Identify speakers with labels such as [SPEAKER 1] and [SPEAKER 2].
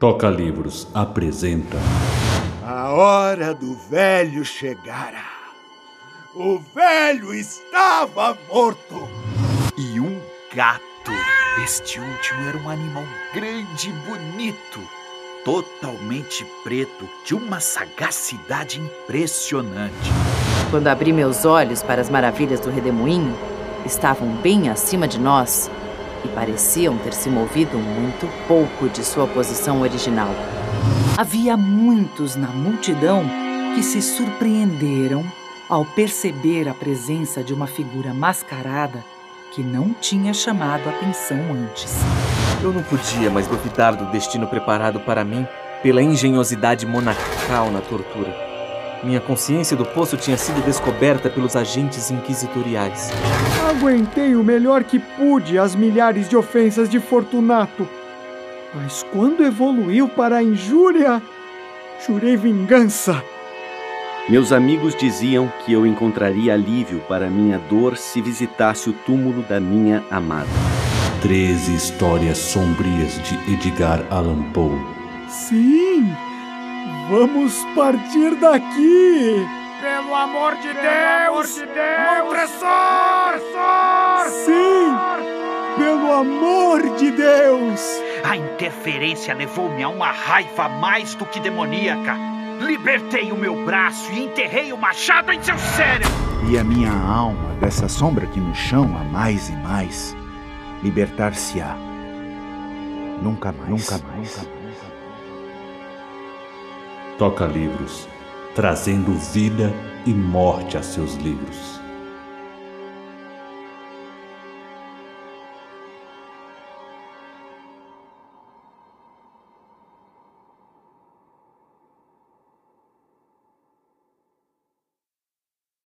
[SPEAKER 1] Toca Livros apresenta.
[SPEAKER 2] A hora do velho chegara. O velho estava morto.
[SPEAKER 3] E um gato. Este último era um animal grande e bonito, totalmente preto, de uma sagacidade impressionante.
[SPEAKER 4] Quando abri meus olhos para as maravilhas do redemoinho, estavam bem acima de nós e pareciam ter se movido muito pouco de sua posição original. Havia muitos na multidão que se surpreenderam ao perceber a presença de uma figura mascarada que não tinha chamado atenção antes.
[SPEAKER 5] Eu não podia mais duvidar do destino preparado para mim pela engenhosidade monacal na tortura. Minha consciência do poço tinha sido descoberta pelos agentes inquisitoriais.
[SPEAKER 6] Aguentei o melhor que pude as milhares de ofensas de Fortunato. Mas quando evoluiu para a injúria, jurei vingança.
[SPEAKER 7] Meus amigos diziam que eu encontraria alívio para minha dor se visitasse o túmulo da minha amada.
[SPEAKER 1] Treze histórias sombrias de Edgar Allan Poe.
[SPEAKER 6] Sim! Vamos partir daqui!
[SPEAKER 8] Pelo amor de Pelo Deus! Amor de Deus! Opressor!
[SPEAKER 6] Sim! Pelo amor de Deus!
[SPEAKER 3] A interferência levou-me a uma raiva mais do que demoníaca. Libertei o meu braço e enterrei o machado em seu cérebro.
[SPEAKER 2] E a minha alma, dessa sombra que nos chama mais e mais, libertar-se-á. Nunca mais. Nunca mais. Nunca mais.
[SPEAKER 1] Toca Livros, trazendo vida e morte a seus livros.